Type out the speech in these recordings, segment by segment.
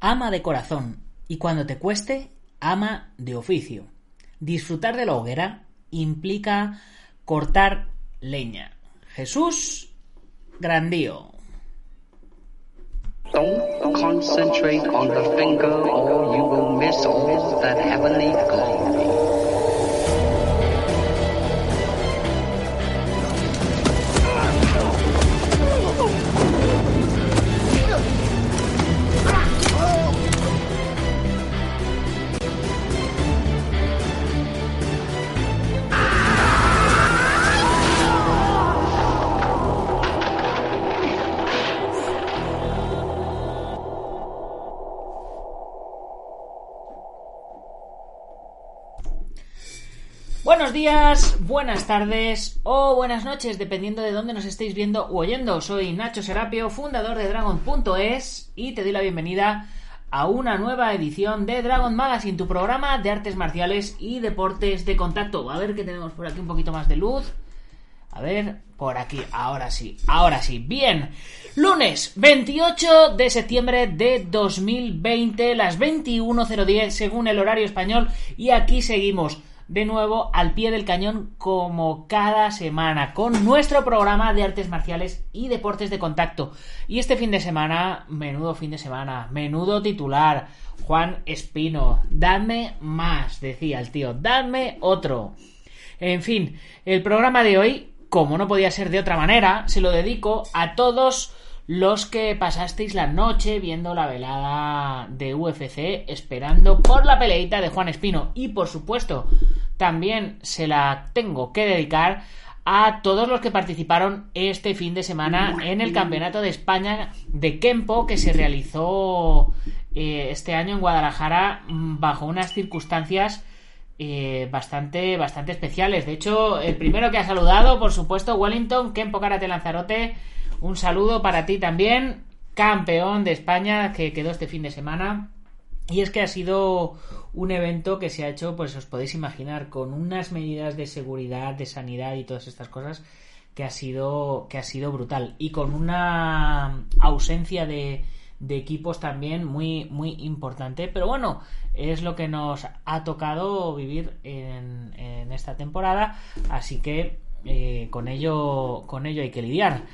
Ama de corazón y cuando te cueste, ama de oficio. Disfrutar de la hoguera implica cortar leña. Jesús Grandío. Don't concentrate on the finger or you will miss all that heavenly glory. Buenas tardes o buenas noches, dependiendo de dónde nos estéis viendo o oyendo. Soy Nacho Serapio, fundador de Dragon.es y te doy la bienvenida a una nueva edición de Dragon Magazine, tu programa de artes marciales y deportes de contacto. A ver que tenemos por aquí un poquito más de luz. A ver, por aquí, ahora sí, ahora sí. Bien, lunes 28 de septiembre de 2020, las 21.010 según el horario español y aquí seguimos de nuevo al pie del cañón como cada semana con nuestro programa de artes marciales y deportes de contacto. Y este fin de semana, menudo fin de semana, menudo titular, Juan Espino, dame más, decía el tío, dame otro. En fin, el programa de hoy, como no podía ser de otra manera, se lo dedico a todos los que pasasteis la noche viendo la velada de UFC esperando por la peleita de Juan Espino y por supuesto también se la tengo que dedicar a todos los que participaron este fin de semana en el Campeonato de España de Kempo que se realizó eh, este año en Guadalajara mm, bajo unas circunstancias eh, bastante, bastante especiales. De hecho, el primero que ha saludado, por supuesto, Wellington, Kempo Karate Lanzarote, un saludo para ti también, campeón de España que quedó este fin de semana. Y es que ha sido un evento que se ha hecho, pues os podéis imaginar, con unas medidas de seguridad, de sanidad y todas estas cosas que ha sido, que ha sido brutal. Y con una ausencia de, de equipos también muy, muy importante. Pero bueno, es lo que nos ha tocado vivir en, esta temporada. Así que eh, con ello, con ello hay que lidiar.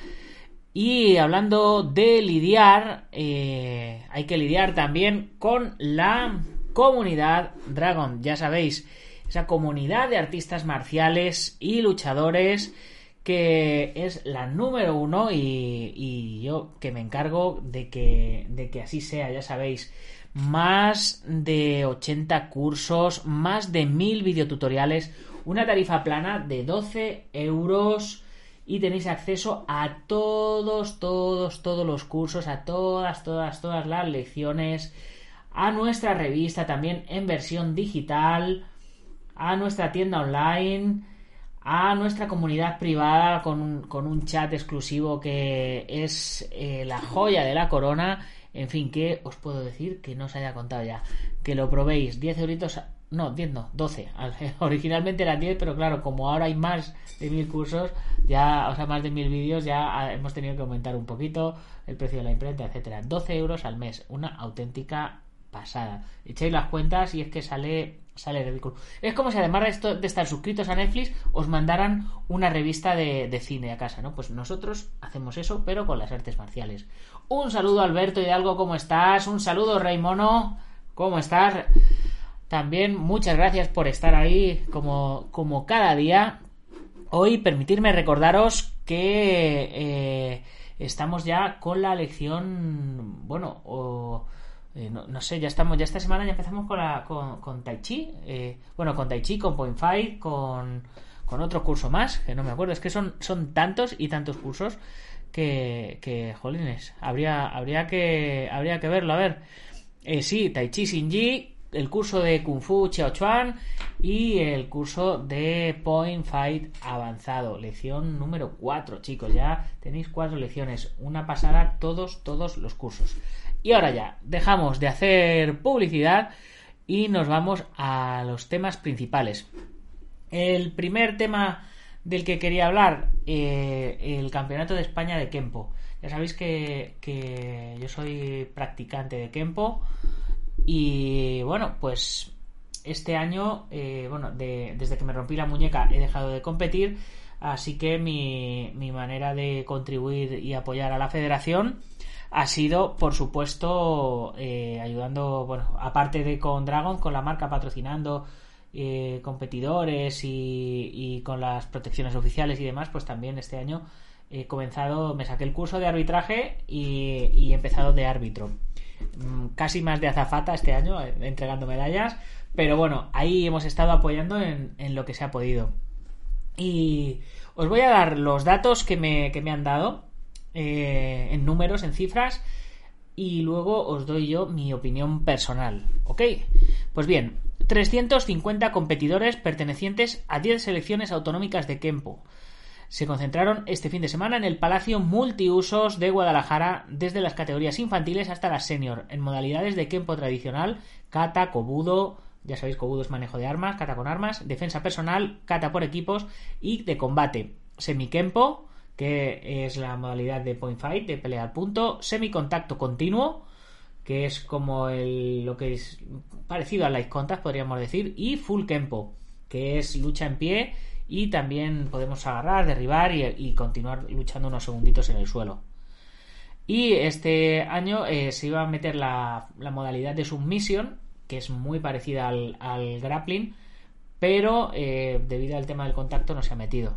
Y hablando de lidiar, eh, hay que lidiar también con la comunidad Dragon. Ya sabéis, esa comunidad de artistas marciales y luchadores que es la número uno y, yo que me encargo de que, de que así sea, ya sabéis. Más de 80 cursos, más de 1000 videotutoriales, una tarifa plana de 12 euros y tenéis acceso a todos, todos, todos los cursos, a todas, todas, todas las lecciones, a nuestra revista también en versión digital, a nuestra tienda online, a nuestra comunidad privada con un, chat exclusivo que es eh, la joya de la corona. En fin, ¿qué os puedo decir que no os haya contado ya? Que lo probéis, 10 euritos no, 10 no, 12. Originalmente eran 10, pero claro, como ahora hay más de mil cursos, ya, o sea, más de mil vídeos, ya hemos tenido que aumentar un poquito el precio de la imprenta, etcétera. 12 euros al mes, una auténtica pasada. Echáis las cuentas y es que sale sale ridículo. Es como si además de, esto, de estar suscritos a Netflix os mandaran una revista de, de, cine a casa, ¿no? Pues nosotros hacemos eso, pero con las artes marciales. Un saludo Alberto Hidalgo, ¿cómo estás? Un saludo Rey ¿cómo estás? También muchas gracias por estar ahí como, como cada día. Hoy permitirme recordaros que eh, estamos ya con la lección, bueno, eh, no, sé, ya estamos, ya esta semana ya empezamos con, la, con, Tai Chi, eh, bueno, con Tai Chi, con Point Fight, con, con otro curso más, que no me acuerdo, es que son, son tantos y tantos cursos que, que jolines, habría, habría, que, habría que verlo, a ver, sí, Tai Chi Xinji, el curso de Kung Fu Chuan y el curso de Point Fight avanzado, lección número 4, chicos, ya tenéis cuatro lecciones, una pasada todos, todos los cursos. Y ahora ya, dejamos de hacer publicidad y nos vamos a los temas principales. El primer tema del que quería hablar, eh, el Campeonato de España de Kempo. Ya sabéis que, yo soy practicante de Kempo y bueno, pues este año, eh, bueno, desde que me rompí la muñeca he dejado de competir, así que mi, mi manera de contribuir y apoyar a la federación ha sido, por supuesto, eh, ayudando, bueno, aparte de con Dragon, con la marca patrocinando eh, competidores y, con las protecciones oficiales y demás, pues también este año he comenzado, me saqué el curso de arbitraje y, he empezado de árbitro. Mm, casi más de azafata este año, eh, entregando medallas, pero bueno, ahí hemos estado apoyando en, lo que se ha podido. Y os voy a dar los datos que me, que me han dado eh, en números, en cifras, y luego os doy yo mi opinión personal, ¿ok? Pues bien, 350 competidores pertenecientes a 10 selecciones autonómicas de Kempo. Se concentraron este fin de semana en el Palacio Multiusos de Guadalajara, desde las categorías infantiles hasta las senior, en modalidades de Kempo tradicional, kata, kobudo, ya sabéis, kobudo es manejo de armas, kata con armas, defensa personal, kata por equipos y de combate, semikempo, que es la modalidad de point fight, de pelear punto, semicontacto continuo, que es como el, lo que es parecido a light contact, podríamos decir, y full kempo, que es lucha en pie y también podemos agarrar, derribar y, continuar luchando unos segunditos en el suelo. Y este año eh, se iba a meter la, modalidad de submission, que es muy parecida al, grappling, pero eh, debido al tema del contacto no se ha metido.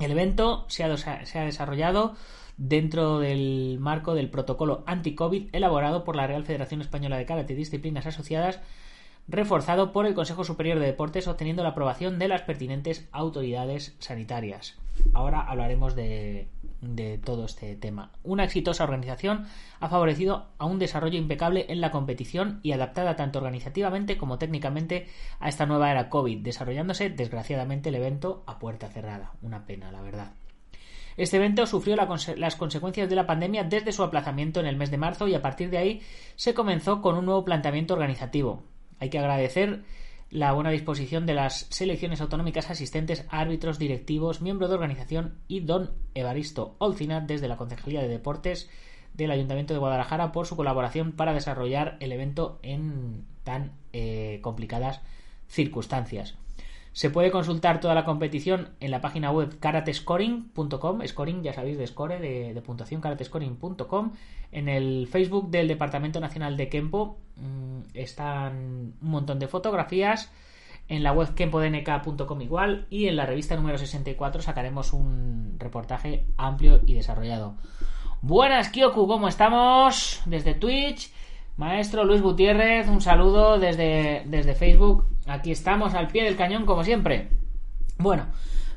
El evento se ha, desarrollado dentro del marco del protocolo anti-COVID elaborado por la Real Federación Española de Karate y Disciplinas Asociadas, reforzado por el Consejo Superior de Deportes, obteniendo la aprobación de las pertinentes autoridades sanitarias. Ahora hablaremos de, todo este tema. Una exitosa organización ha favorecido a un desarrollo impecable en la competición y adaptada tanto organizativamente como técnicamente a esta nueva era COVID, desarrollándose desgraciadamente el evento a puerta cerrada. Una pena, la verdad. Este evento sufrió las consecuencias de la pandemia desde su aplazamiento en el mes de marzo y a partir de ahí se comenzó con un nuevo planteamiento organizativo. Hay que agradecer la buena disposición de las selecciones autonómicas asistentes, árbitros, directivos, miembro de organización y don Evaristo Olcina desde la Concejalía de Deportes del Ayuntamiento de Guadalajara por su colaboración para desarrollar el evento en tan eh, complicadas circunstancias. Se puede consultar toda la competición en la página web karatescoring.com, scoring ya sabéis de score, de, puntuación karatescoring.com. En el Facebook del Departamento Nacional de Kempo mmm, están un montón de fotografías. En la web kempodnk.com igual y en la revista número 64 sacaremos un reportaje amplio y desarrollado. Buenas Kyoku, ¿cómo estamos? Desde Twitch. Maestro Luis Gutiérrez, un saludo desde, desde Facebook. Aquí estamos al pie del cañón como siempre. Bueno,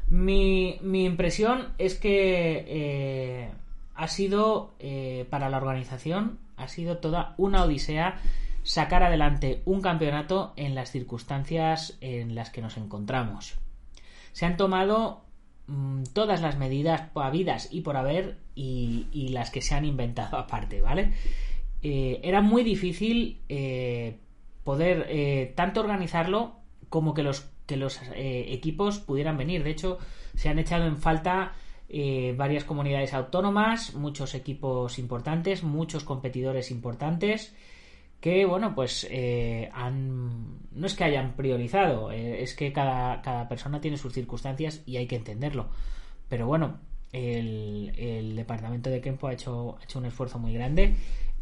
mi, impresión es que eh, ha sido eh, para la organización, ha sido toda una odisea sacar adelante un campeonato en las circunstancias en las que nos encontramos. Se han tomado mm, todas las medidas habidas y por haber y, y, las que se han inventado aparte, ¿vale? Eh, era muy difícil eh, poder eh, tanto organizarlo como que los, que los equipos pudieran venir. De hecho, se han echado en falta varias comunidades autónomas, muchos equipos importantes, muchos competidores importantes que, bueno, pues han, no es que hayan priorizado, es que cada, cada, persona tiene sus circunstancias y hay que entenderlo. Pero bueno, el, el departamento de Kempo ha hecho, ha hecho un esfuerzo muy grande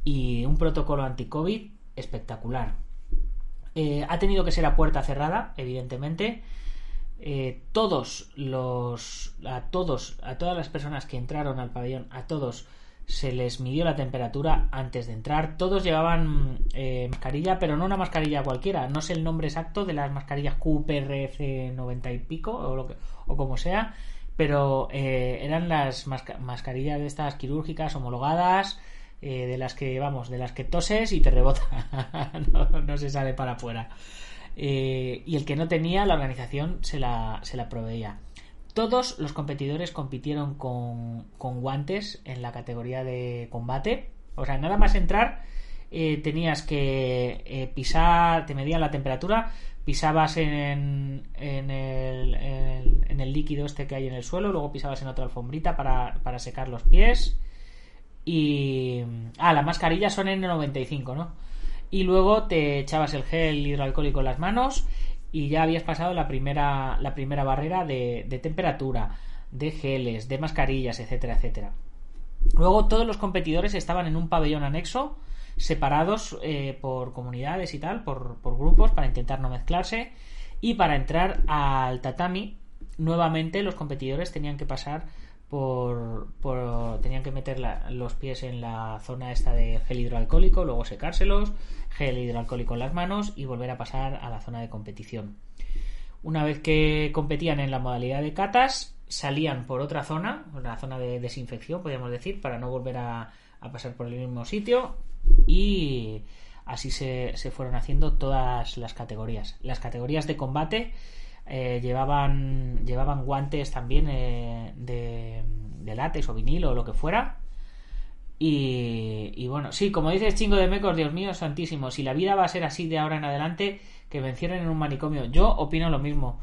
y un protocolo anti-COVID espectacular. Eh, ha tenido que ser a puerta cerrada, evidentemente. Eh, todos los. a todos, a todas las personas que entraron al pabellón, a todos se les midió la temperatura antes de entrar. Todos llevaban eh, mascarilla, pero no una mascarilla cualquiera. No sé el nombre exacto de las mascarillas QPRF 90 y pico o, lo que, o como sea, pero eran las mascarillas de estas quirúrgicas homologadas. Eh, de las que vamos, de las que toses y te rebota, no, se sale para afuera. y el que no tenía, la organización se la, se la proveía. Todos los competidores compitieron con, guantes en la categoría de combate. O sea, nada más entrar, eh, tenías que eh, pisar, te medían la temperatura, pisabas en, en, el, en, el, líquido este que hay en el suelo, luego pisabas en otra alfombrita para, para secar los pies. Y. Ah, las mascarillas son N95, ¿no? Y luego te echabas el gel hidroalcohólico en las manos y ya habías pasado la primera, la primera barrera de, temperatura, de geles, de mascarillas, etcétera, etcétera. Luego todos los competidores estaban en un pabellón anexo, separados eh, por comunidades y tal, por, por, grupos, para intentar no mezclarse. Y para entrar al tatami, nuevamente los competidores tenían que pasar por, tenían que meter los pies en la zona esta de gel hidroalcohólico, luego secárselos, gel hidroalcohólico en las manos y volver a pasar a la zona de competición. Una vez que competían en la modalidad de catas, salían por otra zona, la zona de desinfección, podríamos decir, para no volver a, pasar por el mismo sitio y así se, se fueron haciendo todas las categorías. Las categorías de combate eh, llevaban, llevaban guantes también eh, de, de, látex o vinilo o lo que fuera. Y, bueno, sí, como dices Chingo de Mecos, Dios mío, santísimo, si la vida va a ser así de ahora en adelante, que me encierren en un manicomio. Yo opino lo mismo.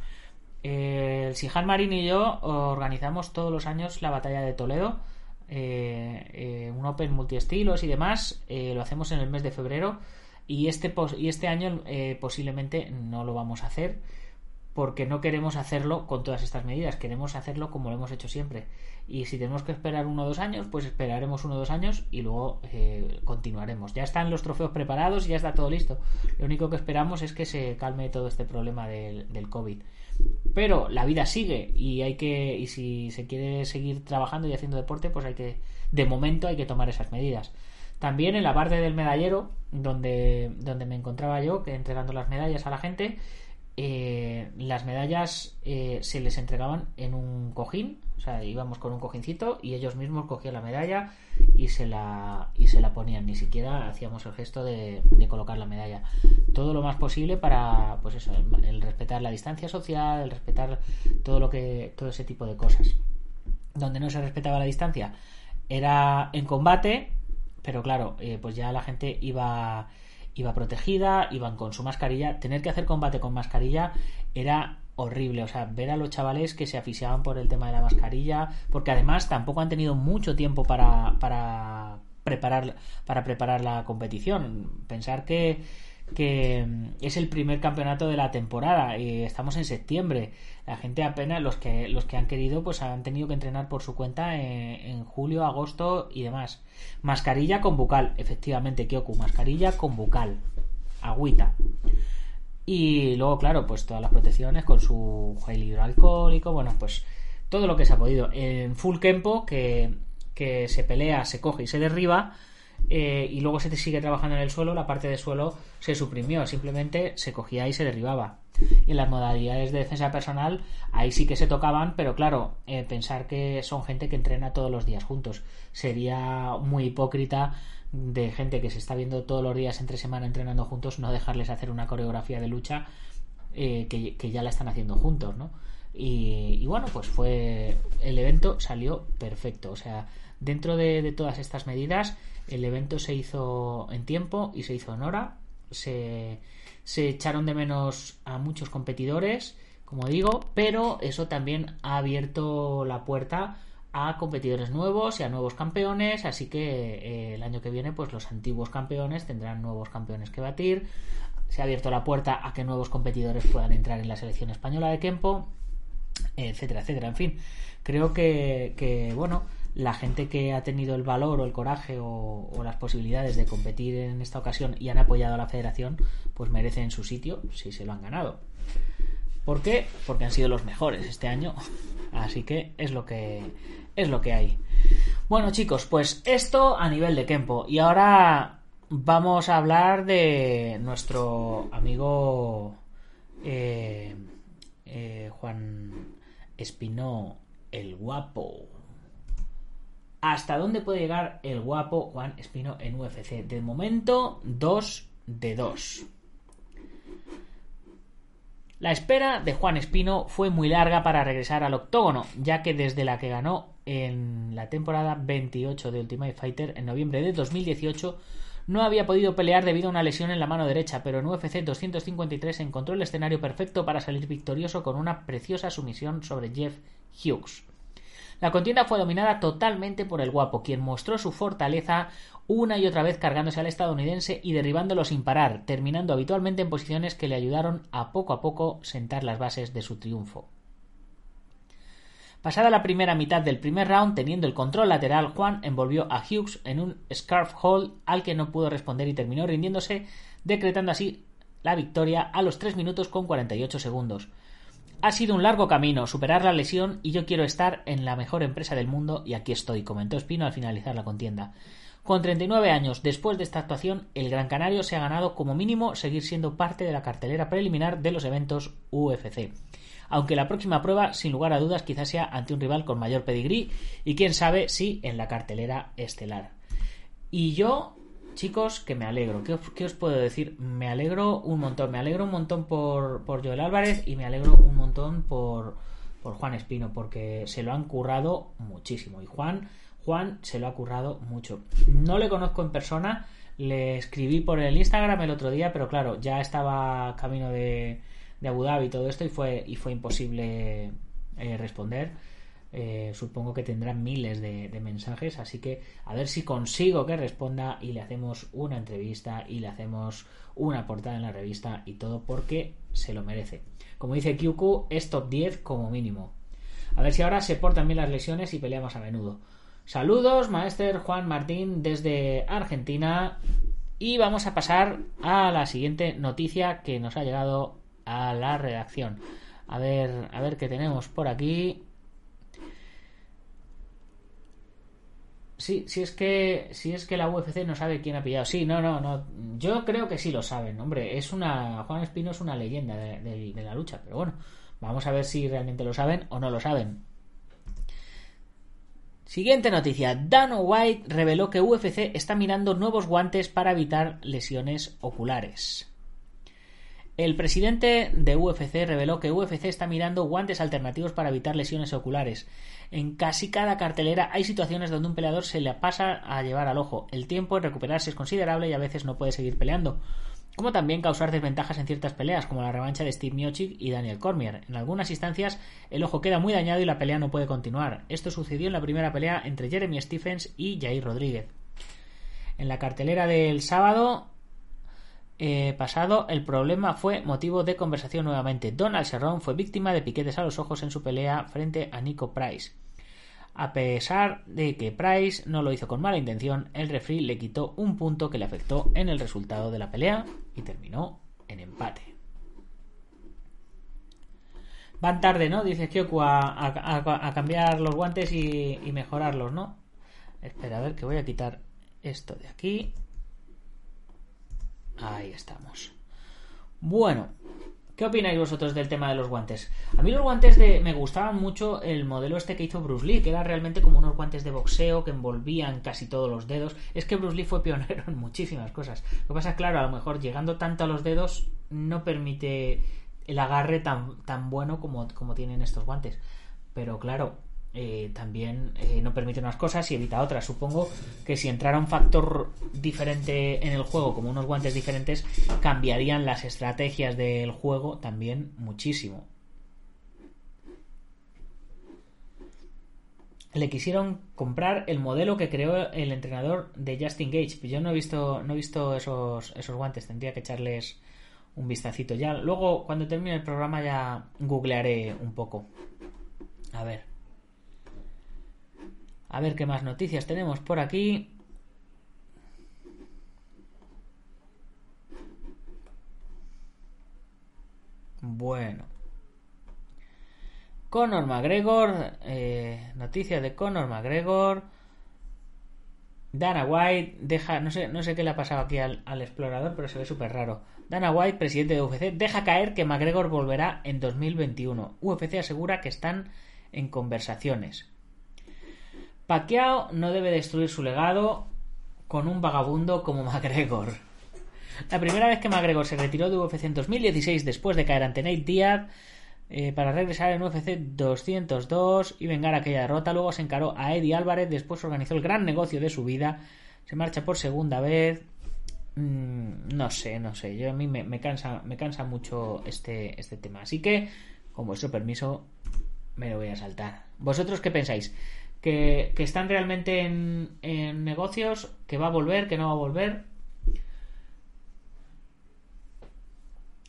Eh, el Sijan Marín y yo organizamos todos los años la batalla de Toledo, un Open multiestilos y demás. lo hacemos en el mes de febrero y este, y este año posiblemente no lo vamos a hacer porque no queremos hacerlo con todas estas medidas, queremos hacerlo como lo hemos hecho siempre. Y si tenemos que esperar uno o dos años, pues esperaremos uno o dos años y luego eh, continuaremos. Ya están los trofeos preparados ya está todo listo. Lo único que esperamos es que se calme todo este problema del, del COVID. Pero la vida sigue y hay que, y si se quiere seguir trabajando y haciendo deporte, pues hay que, de momento hay que tomar esas medidas. También en la parte del medallero, donde, donde me encontraba yo, que entregando las medallas a la gente, eh, las medallas eh, se les entregaban en un cojín, o sea, íbamos con un cojincito y ellos mismos cogían la medalla y se la, y se la ponían, ni siquiera hacíamos el gesto de, colocar la medalla. Todo lo más posible para, pues eso, el, respetar la distancia social, el respetar todo lo que, todo ese tipo de cosas. Donde no se respetaba la distancia era en combate, pero claro, eh, pues ya la gente iba iba protegida, iban con su mascarilla. Tener que hacer combate con mascarilla era horrible. O sea, ver a los chavales que se asfixiaban por el tema de la mascarilla, porque además tampoco han tenido mucho tiempo para, para preparar para preparar la competición. Pensar que que es el primer campeonato de la temporada y estamos en septiembre. La gente apenas, los que, los que han querido, pues han tenido que entrenar por su cuenta en, julio, agosto y demás. Mascarilla con bucal, efectivamente, Kyoku, mascarilla con bucal, agüita. Y luego, claro, pues todas las protecciones con su gel hidroalcohólico, bueno, pues todo lo que se ha podido. En full campo, que, que se pelea, se coge y se derriba, eh, y luego se te sigue trabajando en el suelo, la parte de suelo se suprimió, simplemente se cogía y se derribaba. Y en las modalidades de defensa personal, ahí sí que se tocaban, pero claro, eh, pensar que son gente que entrena todos los días juntos. Sería muy hipócrita de gente que se está viendo todos los días entre semana entrenando juntos, no dejarles hacer una coreografía de lucha eh, que, ya la están haciendo juntos, ¿no? Y, y, bueno, pues fue. El evento salió perfecto. O sea, dentro de todas estas medidas, el evento se hizo en tiempo y se hizo en hora. Se, echaron de menos a muchos competidores, como digo, pero eso también ha abierto la puerta a competidores nuevos y a nuevos campeones, así que eh, el año que viene pues los antiguos campeones tendrán nuevos campeones que batir. Se ha abierto la puerta a que nuevos competidores puedan entrar en la selección española de Kempo, etcétera, etcétera. En fin, creo que, que bueno, la gente que ha tenido el valor o el coraje o, las posibilidades de competir en esta ocasión y han apoyado a la federación, pues merecen su sitio si se lo han ganado. ¿Por qué? Porque han sido los mejores este año. Así que es lo que es lo que hay. Bueno, chicos, pues esto a nivel de Kempo. Y ahora vamos a hablar de nuestro amigo eh, eh, Juan Espinó, el guapo. ¿Hasta dónde puede llegar el guapo Juan Espino en UFC? De momento, 2 de 2. La espera de Juan Espino fue muy larga para regresar al octógono, ya que desde la que ganó en la temporada 28 de Ultimate Fighter en noviembre de 2018 no había podido pelear debido a una lesión en la mano derecha, pero en UFC 253 encontró el escenario perfecto para salir victorioso con una preciosa sumisión sobre Jeff Hughes. La contienda fue dominada totalmente por el guapo, quien mostró su fortaleza una y otra vez cargándose al estadounidense y derribándolo sin parar, terminando habitualmente en posiciones que le ayudaron a poco a poco sentar las bases de su triunfo. Pasada la primera mitad del primer round, teniendo el control lateral, Juan envolvió a Hughes en un scarf hold al que no pudo responder y terminó rindiéndose, decretando así la victoria a los 3 minutos con 48 segundos. Ha sido un largo camino superar la lesión y yo quiero estar en la mejor empresa del mundo y aquí estoy, comentó Espino al finalizar la contienda. Con 39 años después de esta actuación, el Gran Canario se ha ganado como mínimo seguir siendo parte de la cartelera preliminar de los eventos UFC. Aunque la próxima prueba, sin lugar a dudas, quizás sea ante un rival con mayor pedigrí y quién sabe si en la cartelera estelar. Y yo chicos, que me alegro. ¿Qué, os puedo decir? Me alegro un montón. Me alegro un montón por, por Joel Álvarez y me alegro un montón por, por Juan Espino, porque se lo han currado muchísimo. Y Juan, Juan se lo ha currado mucho. No le conozco en persona, le escribí por el Instagram el otro día, pero claro, ya estaba camino de, de Abu Dhabi y todo esto y fue, y fue imposible eh, responder. Eh, supongo que tendrá miles de, mensajes, así que a ver si consigo que responda y le hacemos una entrevista y le hacemos una portada en la revista y todo porque se lo merece. Como dice QQ, es top 10 como mínimo. A ver si ahora se portan bien las lesiones y peleamos a menudo. Saludos, maestro Juan Martín desde Argentina. Y vamos a pasar a la siguiente noticia que nos ha llegado a la redacción. A ver, a ver qué tenemos por aquí. Sí, si es que es que la UFC no sabe quién ha pillado. Sí, no, no, no. Yo creo que sí lo saben, hombre. Es una Juan Espino es una leyenda de, la lucha, pero bueno, vamos a ver si realmente lo saben o no lo saben. Siguiente noticia. Dana White reveló que UFC está mirando nuevos guantes para evitar lesiones oculares. El presidente de UFC reveló que UFC está mirando guantes alternativos para evitar lesiones oculares. En casi cada cartelera hay situaciones donde un peleador se le pasa a llevar al ojo. El tiempo en recuperarse es considerable y a veces no puede seguir peleando. Como también causar desventajas en ciertas peleas, como la revancha de Steve Miocic y Daniel Cormier. En algunas instancias, el ojo queda muy dañado y la pelea no puede continuar. Esto sucedió en la primera pelea entre Jeremy Stephens y Jair Rodríguez. En la cartelera del sábado, eh, pasado, el problema fue motivo de conversación nuevamente. Donald Cerrone fue víctima de piquetes a los ojos en su pelea frente a Nico Price. A pesar de que Price no lo hizo con mala intención, el referee le quitó un punto que le afectó en el resultado de la pelea y terminó en empate. Van tarde, ¿no? Dice Kyoku a, cambiar los guantes y mejorarlos, ¿no? Espera, a ver que voy a quitar esto de aquí. Ahí estamos. Bueno, ¿qué opináis vosotros del tema de los guantes? A mí los guantes de me gustaban mucho el modelo este que hizo Bruce Lee, que era realmente como unos guantes de boxeo que envolvían casi todos los dedos. Es que Bruce Lee fue pionero en muchísimas cosas. Lo que pasa claro, a lo mejor llegando tanto a los dedos no permite el agarre tan, tan bueno como, como tienen estos guantes. Pero claro, eh, también eh, no permite unas cosas y evita otras. Supongo que si entrara un factor diferente en el juego, como unos guantes diferentes, cambiarían las estrategias del juego también muchísimo. Le quisieron comprar el modelo que creó el entrenador de Justin Gage. Yo no he visto, no he visto esos, esos guantes, tendría que echarles un vistacito. Ya, luego, cuando termine el programa, ya googlearé un poco. A ver. A ver qué más noticias tenemos por aquí. Bueno. Conor McGregor. Eh, noticia de Conor McGregor. Dana White deja, no sé, no sé qué le ha pasado aquí al, al explorador, pero se ve súper raro. Dana White, presidente de UFC, deja caer que McGregor volverá en 2021. UFC asegura que están en conversaciones. Pacquiao no debe destruir su legado con un vagabundo como McGregor. La primera vez que McGregor se retiró de UFC en 2016 después de caer ante Nate Diaz eh, para regresar en UFC 202 y vengar aquella derrota, luego se encaró a Eddie Álvarez, después organizó el gran negocio de su vida, se marcha por segunda vez. Mm, no sé, no sé, yo a mí me, cansa, me cansa mucho este, este tema. Así que, con vuestro permiso, me lo voy a saltar. ¿Vosotros qué pensáis? ¿Que, están realmente en, negocios? ¿Que va a volver? ¿Que no va a volver?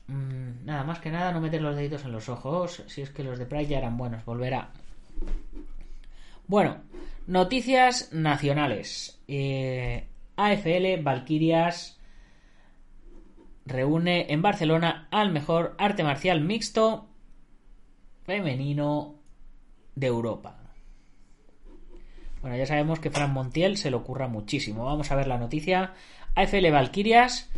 Mm, nada más que nada, no meter los deditos en los ojos. Si es que los de Pride ya eran buenos, volverá. Bueno, noticias nacionales. Eh, AFL Valkyrias reúne en Barcelona al mejor arte marcial mixto femenino de Europa. Bueno, ya sabemos que Fran Montiel se le ocurra muchísimo. Vamos a ver la noticia. AFL Valkyrias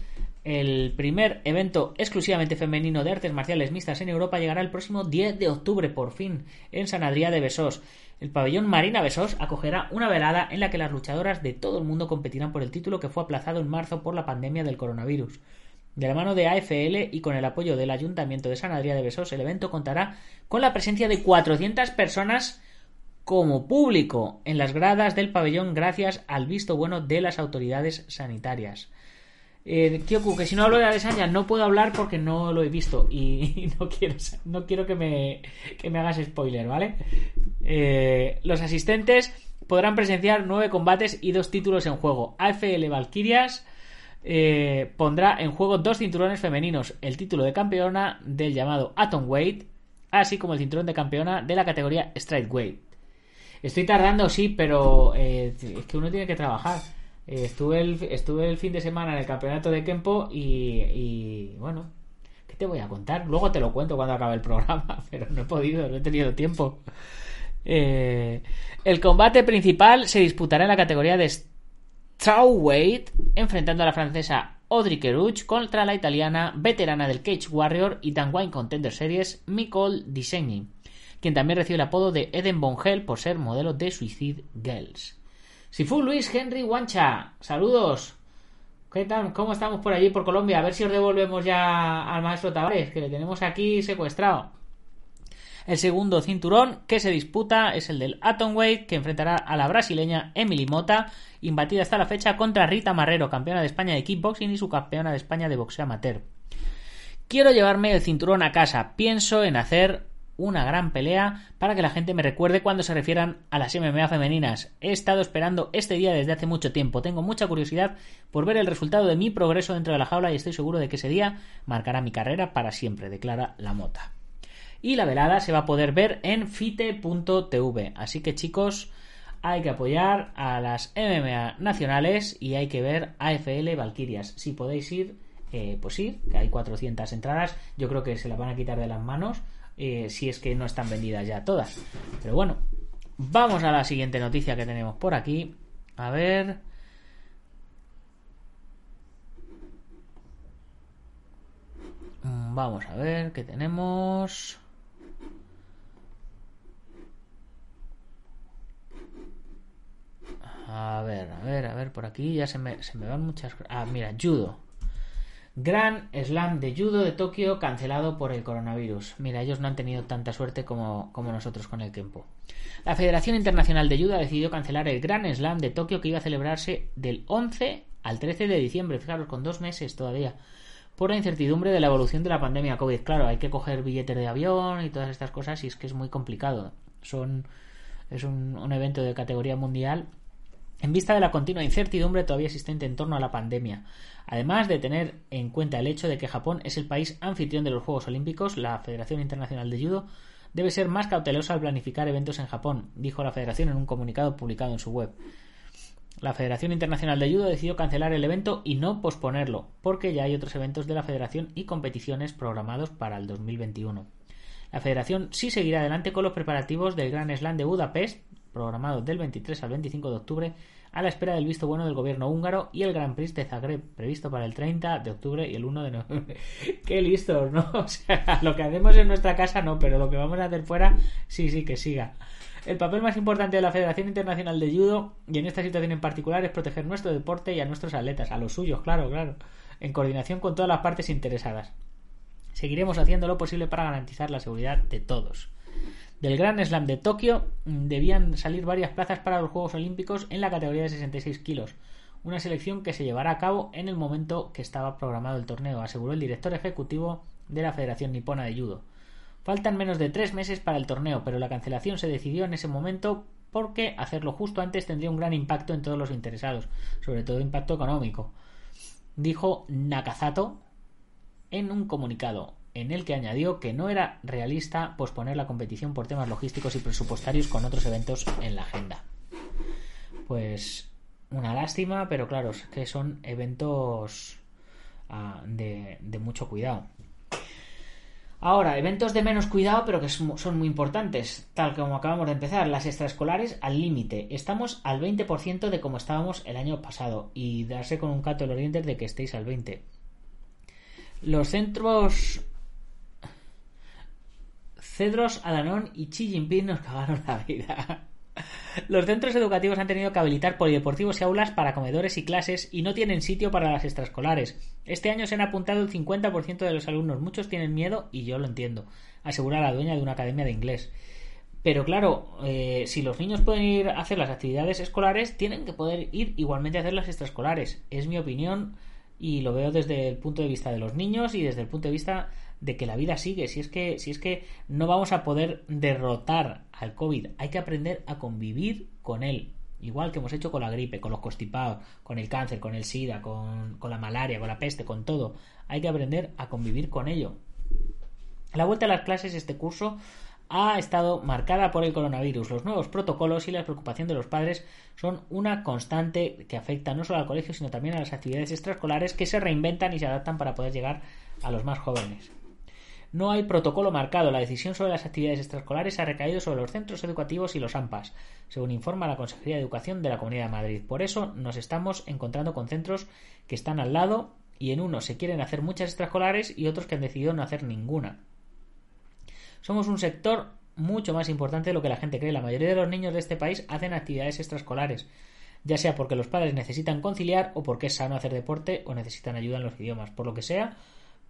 el primer evento exclusivamente femenino de artes marciales mixtas en Europa llegará el próximo 10 de octubre, por fin, en San Adrià de Besós. El pabellón Marina Besós acogerá una velada en la que las luchadoras de todo el mundo competirán por el título que fue aplazado en marzo por la pandemia del coronavirus. De la mano de AFL y con el apoyo del Ayuntamiento de San Adrià de Besós, el evento contará con la presencia de 400 personas como público en las gradas del pabellón gracias al visto bueno de las autoridades sanitarias. Eh, Kyoku, que si no hablo de Adesanya no puedo hablar porque no lo he visto y, no quiero, que, me, hagas spoiler, ¿vale? Eh, los asistentes podrán presenciar nueve combates y dos títulos en juego. AFL Valkyrias eh, pondrá en juego dos cinturones femeninos, el título de campeona del llamado Atomweight, así como el cinturón de campeona de la categoría Weight. Estoy tardando, sí, pero eh, es que uno tiene que trabajar. Eh, estuve, el, estuve el fin de semana en el campeonato de Kempo y, bueno, ¿qué te voy a contar? Luego te lo cuento cuando acabe el programa, pero no he podido, no he tenido tiempo. Eh, el combate principal se disputará en la categoría de Strawweight, enfrentando a la francesa Audrey Kerouch contra la italiana veterana del Cage Warrior y Tanwine Contender Series, Nicole Disegni, quien también recibe el apodo de Eden Bongel por ser modelo de Suicide Girls. Si fue Luis Henry Wancha, saludos. ¿Qué tal? ¿Cómo estamos por allí, por Colombia? A ver si os devolvemos ya al maestro Tavares, que le tenemos aquí secuestrado. El segundo cinturón que se disputa es el del Atomweight, que enfrentará a la brasileña Emily Mota, imbatida hasta la fecha contra Rita Marrero, campeona de España de kickboxing y su campeona de España de boxeo amateur. Quiero llevarme el cinturón a casa. Pienso en hacer una gran pelea para que la gente me recuerde cuando se refieran a las MMA femeninas. He estado esperando este día desde hace mucho tiempo. Tengo mucha curiosidad por ver el resultado de mi progreso dentro de la jaula y estoy seguro de que ese día marcará mi carrera para siempre, declara la mota. Y la velada se va a poder ver en fite.tv. Así que chicos, hay que apoyar a las MMA nacionales y hay que ver AFL Valkyrias. Si podéis ir, eh, pues ir, que hay 400 entradas. Yo creo que se las van a quitar de las manos eh, si es que no están vendidas ya todas. Pero bueno, vamos a la siguiente noticia que tenemos por aquí. A ver. Mm, vamos a ver qué tenemos. A ver, a ver, a ver, por aquí ya se me, se me van muchas... Ah, mira, judo. Gran Slam de Judo de Tokio cancelado por el coronavirus. Mira, ellos no han tenido tanta suerte como, como nosotros con el tiempo. La Federación Internacional de Judo ha decidido cancelar el Gran Slam de Tokio que iba a celebrarse del 11 al 13 de diciembre, fijaros, con dos meses todavía, por la incertidumbre de la evolución de la pandemia COVID. Claro, hay que coger billetes de avión y todas estas cosas y es que es muy complicado. Son, es un, un evento de categoría mundial en vista de la continua incertidumbre todavía existente en torno a la pandemia. Además de tener en cuenta el hecho de que Japón es el país anfitrión de los Juegos Olímpicos, la Federación Internacional de Judo debe ser más cautelosa al planificar eventos en Japón, dijo la Federación en un comunicado publicado en su web. La Federación Internacional de Judo decidió cancelar el evento y no posponerlo, porque ya hay otros eventos de la Federación y competiciones programados para el 2021. La Federación sí seguirá adelante con los preparativos del Gran Slam de Budapest, programado del 23 al 25 de octubre, a la espera del visto bueno del gobierno húngaro y el Gran Prix de Zagreb, previsto para el 30 de octubre y el 1 de noviembre. ¡Qué listos, ¿no? O sea, lo que hacemos en nuestra casa no, pero lo que vamos a hacer fuera, sí, sí, que siga. El papel más importante de la Federación Internacional de Judo, y en esta situación en particular, es proteger nuestro deporte y a nuestros atletas, a los suyos, claro, claro, en coordinación con todas las partes interesadas. Seguiremos haciendo lo posible para garantizar la seguridad de todos. Del Gran Slam de Tokio mm, debían salir varias plazas para los Juegos Olímpicos en la categoría de 66 kilos, una selección que se llevará a cabo en el momento que estaba programado el torneo, aseguró el director ejecutivo de la Federación Nipona de Judo. Faltan menos de tres meses para el torneo, pero la cancelación se decidió en ese momento porque hacerlo justo antes tendría un gran impacto en todos los interesados, sobre todo impacto económico, dijo Nakazato en un comunicado en el que añadió que no era realista posponer la competición por temas logísticos y presupuestarios con otros eventos en la agenda. Pues una lástima, pero claro, que son eventos ah, de, mucho cuidado. Ahora, eventos de menos cuidado, pero que son muy importantes, tal como acabamos de empezar, las extraescolares al límite. Estamos al 20% de como estábamos el año pasado y darse con un cato el oriente de que estéis al 20%. Los centros Cedros, Adanón y Xi Jinping nos cagaron la vida. Los centros educativos han tenido que habilitar polideportivos y aulas para comedores y clases y no tienen sitio para las extraescolares. Este año se han apuntado el 50% de los alumnos. Muchos tienen miedo y yo lo entiendo, asegura la dueña de una academia de inglés. Pero claro, eh, si los niños pueden ir a hacer las actividades escolares, tienen que poder ir igualmente a hacer las extraescolares. Es mi opinión y lo veo desde el punto de vista de los niños y desde el punto de vista de que la vida sigue. Si es que, si es que no vamos a poder derrotar al COVID, hay que aprender a convivir con él. Igual que hemos hecho con la gripe, con los constipados, con el cáncer, con el SIDA, con, con la malaria, con la peste, con todo. Hay que aprender a convivir con ello. La vuelta a las clases este curso ha estado marcada por el coronavirus. Los nuevos protocolos y la preocupación de los padres son una constante que afecta no solo al colegio, sino también a las actividades extraescolares que se reinventan y se adaptan para poder llegar a los más jóvenes. No hay protocolo marcado. La decisión sobre las actividades extraescolares ha recaído sobre los centros educativos y los AMPAs, según informa la Consejería de Educación de la Comunidad de Madrid. Por eso nos estamos encontrando con centros que están al lado y en unos se quieren hacer muchas extraescolares y otros que han decidido no hacer ninguna. Somos un sector mucho más importante de lo que la gente cree. La mayoría de los niños de este país hacen actividades extraescolares, ya sea porque los padres necesitan conciliar o porque es sano hacer deporte o necesitan ayuda en los idiomas. Por lo que sea,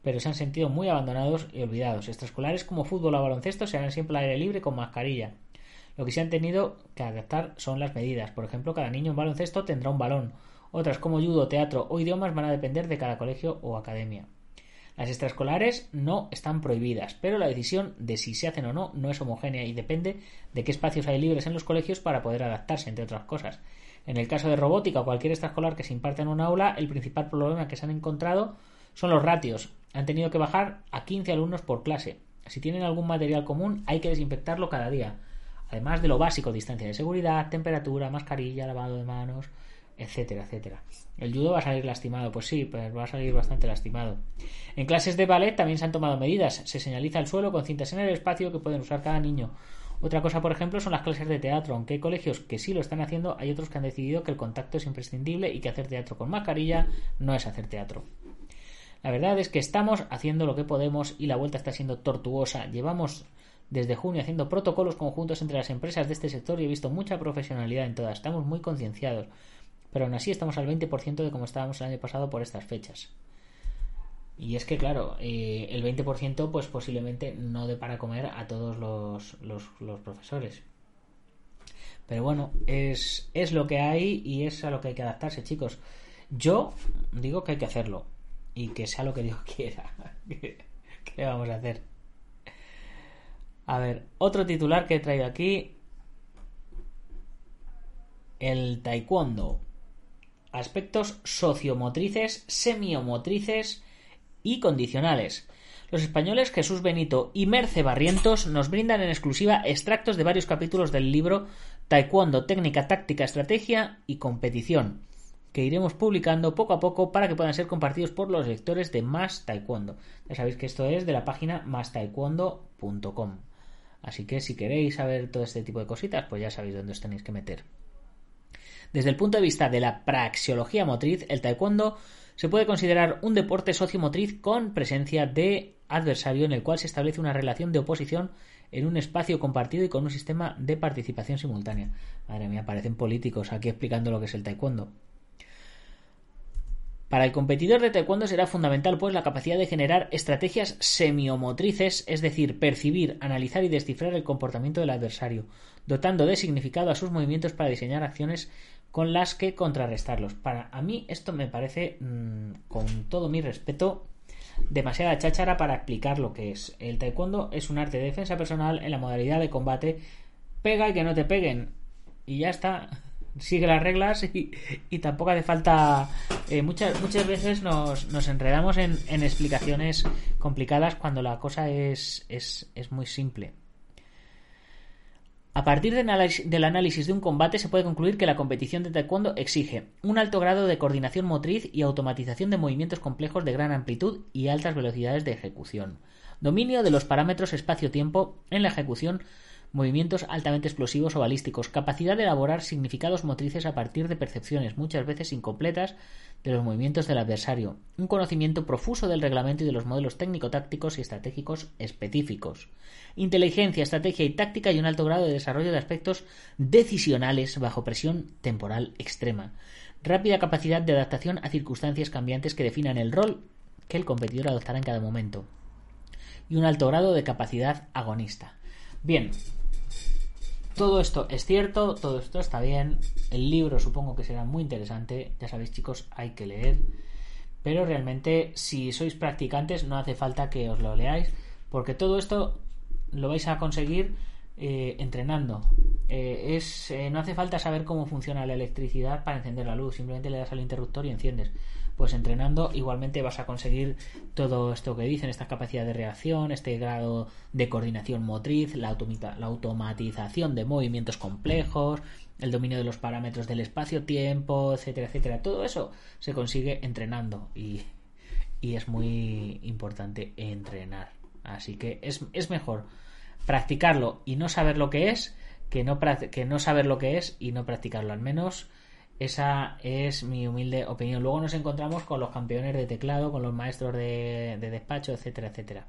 pero se han sentido muy abandonados y olvidados. Extraescolares como fútbol o baloncesto se harán siempre al aire libre con mascarilla. Lo que se han tenido que adaptar son las medidas. Por ejemplo, cada niño en baloncesto tendrá un balón. Otras como judo, teatro o idiomas van a depender de cada colegio o academia. Las extraescolares no están prohibidas, pero la decisión de si se hacen o no no es homogénea y depende de qué espacios hay libres en los colegios para poder adaptarse, entre otras cosas. En el caso de robótica o cualquier extraescolar que se imparte en un aula, el principal problema que se han encontrado son los ratios. Han tenido que bajar a 15 alumnos por clase. Si tienen algún material común, hay que desinfectarlo cada día. Además de lo básico, distancia de seguridad, temperatura, mascarilla, lavado de manos, etcétera, etcétera. El judo va a salir lastimado, pues sí, pues va a salir bastante lastimado. En clases de ballet también se han tomado medidas. Se señaliza el suelo con cintas en el espacio que pueden usar cada niño. Otra cosa, por ejemplo, son las clases de teatro. Aunque hay colegios que sí lo están haciendo, hay otros que han decidido que el contacto es imprescindible y que hacer teatro con mascarilla no es hacer teatro. La verdad es que estamos haciendo lo que podemos y la vuelta está siendo tortuosa. Llevamos desde junio haciendo protocolos conjuntos entre las empresas de este sector y he visto mucha profesionalidad en todas. Estamos muy concienciados. Pero aún así estamos al 20% de como estábamos el año pasado por estas fechas. Y es que, claro, eh, el 20% pues posiblemente no dé para comer a todos los, los, profesores. Pero bueno, es, es lo que hay y es a lo que hay que adaptarse, chicos. Yo digo que hay que hacerlo y que sea lo que Dios quiera. ¿Qué vamos a hacer? A ver, otro titular que he traído aquí. El taekwondo. Aspectos sociomotrices, semiomotrices y condicionales. Los españoles Jesús Benito y Merce Barrientos nos brindan en exclusiva extractos de varios capítulos del libro Taekwondo, técnica, táctica, estrategia y competición, que iremos publicando poco a poco para que puedan ser compartidos por los lectores de Más Taekwondo. Ya sabéis que esto es de la página mastaekwondo.com. Así que si queréis saber todo este tipo de cositas, pues ya sabéis dónde os tenéis que meter. Desde el punto de vista de la praxeología motriz, el taekwondo se puede considerar un deporte sociomotriz con presencia de adversario en el cual se establece una relación de oposición en un espacio compartido y con un sistema de participación simultánea. Madre mía, parecen políticos aquí explicando lo que es el taekwondo. Para el competidor de taekwondo será fundamental pues la capacidad de generar estrategias semiomotrices, es decir, percibir, analizar y descifrar el comportamiento del adversario, dotando de significado a sus movimientos para diseñar acciones con las que contrarrestarlos. Para a mí esto me parece, mm, con todo mi respeto, demasiada cháchara para explicar lo que es. El taekwondo es un arte de defensa personal en la modalidad de combate pega y que no te peguen. Y ya está sigue las reglas y, tampoco hace falta. Eh, muchas, muchas veces nos, nos enredamos en, en, explicaciones complicadas cuando la cosa es, es, es muy simple. A partir del análisis de un combate se puede concluir que la competición de taekwondo exige un alto grado de coordinación motriz y automatización de movimientos complejos de gran amplitud y altas velocidades de ejecución, dominio de los parámetros espacio-tiempo en la ejecución movimientos altamente explosivos o balísticos, capacidad de elaborar significados motrices a partir de percepciones muchas veces incompletas de los movimientos del adversario, un conocimiento profuso del reglamento y de los modelos técnico-tácticos y estratégicos específicos, inteligencia, estrategia y táctica y un alto grado de desarrollo de aspectos decisionales bajo presión temporal extrema, rápida capacidad de adaptación a circunstancias cambiantes que definan el rol que el competidor adoptará en cada momento, y un alto grado de capacidad agonista. Bien, todo esto es cierto, todo esto está bien. El libro supongo que será muy interesante. Ya sabéis, chicos, hay que leer. Pero realmente, si sois practicantes, no hace falta que os lo leáis, porque todo esto lo vais a conseguir eh, entrenando. Eh, es, eh, no hace falta saber cómo funciona la electricidad para encender la luz, simplemente le das al interruptor y enciendes pues entrenando igualmente vas a conseguir todo esto que dicen, esta capacidad de reacción, este grado de coordinación motriz, la, automatización de movimientos complejos, el dominio de los parámetros del espacio-tiempo, etcétera, etcétera. Todo eso se consigue entrenando y, es muy importante entrenar. Así que es, es, mejor practicarlo y no saber lo que es que no, que no saber lo que es y no practicarlo. Al menos esa es mi humilde opinión. Luego nos encontramos con los campeones de teclado, con los maestros de, despacho, etcétera, etcétera.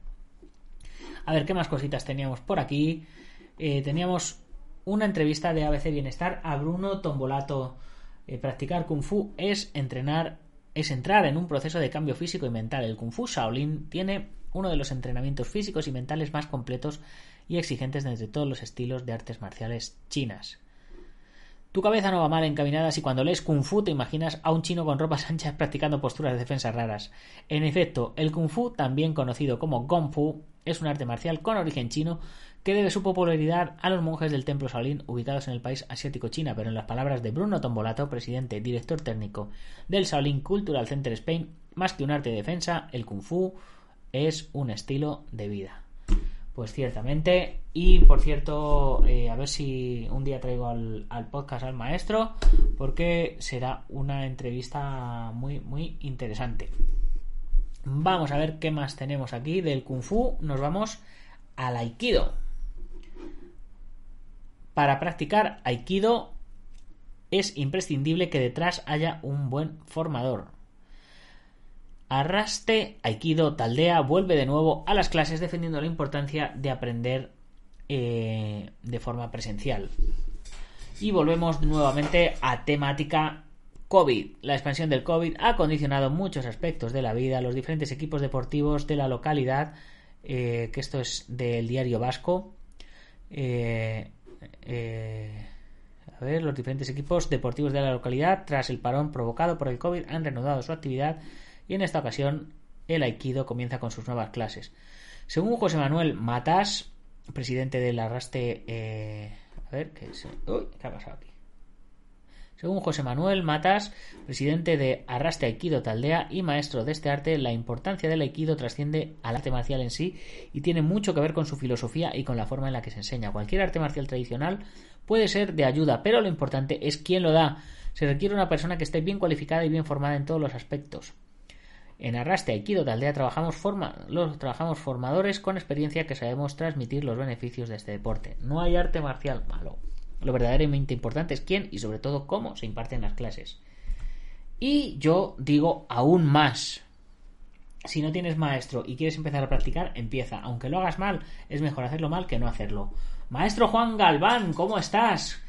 A ver, ¿qué más cositas teníamos por aquí? Eh, teníamos una entrevista de ABC Bienestar a Bruno Tombolato. Eh, practicar Kung Fu es entrenar, es entrar en un proceso de cambio físico y mental. El Kung Fu Shaolin tiene uno de los entrenamientos físicos y mentales más completos y exigentes entre todos los estilos de artes marciales chinas. Tu cabeza no va mal encaminada si cuando lees Kung Fu te imaginas a un chino con ropas anchas practicando posturas de defensa raras. En efecto, el Kung Fu, también conocido como Gong Fu, es un arte marcial con origen chino que debe su popularidad a los monjes del templo Shaolin ubicados en el país asiático China, pero en las palabras de Bruno Tombolato, presidente director técnico del Shaolin Cultural Center Spain, más que un arte de defensa, el Kung Fu es un estilo de vida. Pues ciertamente. Y por cierto, eh, a ver si un día traigo al, podcast al maestro, porque será una entrevista muy, muy interesante. Vamos a ver qué más tenemos aquí del Kung Fu. Nos vamos al Aikido. Para practicar Aikido es imprescindible que detrás haya un buen formador. Arraste Aikido Taldea vuelve de nuevo a las clases defendiendo la importancia de aprender eh, de forma presencial. Y volvemos nuevamente a temática COVID. La expansión del COVID ha condicionado muchos aspectos de la vida. Los diferentes equipos deportivos de la localidad, eh, que esto es del diario vasco, eh, a ver, los diferentes equipos deportivos de la localidad, tras el parón provocado por el COVID, han reanudado su actividad y en esta ocasión el Aikido comienza con sus nuevas clases. Según José Manuel Matas, presidente del Arraste... Eh, a ver, ¿qué, ¿qué ha pasado aquí? Según José Manuel Matas, presidente de Arraste Aikido Taldea y maestro de este arte, la importancia del Aikido trasciende al arte marcial en sí y tiene mucho que ver con su filosofía y con la forma en la que se enseña. Cualquier arte marcial tradicional puede ser de ayuda, pero lo importante es quién lo da. Se requiere una persona que esté bien cualificada y bien formada en todos los aspectos. En Arraste Aikido Taldea trabajamos, los, trabajamos formadores con experiencia que sabemos transmitir los beneficios de este deporte. No hay arte marcial malo. Lo verdaderamente importante es quién y sobre todo cómo se imparten las clases. Y yo digo aún más. Si no tienes maestro y quieres empezar a practicar, empieza. Aunque lo hagas mal, es mejor hacerlo mal que no hacerlo. Maestro Juan Galván, ¿cómo estás?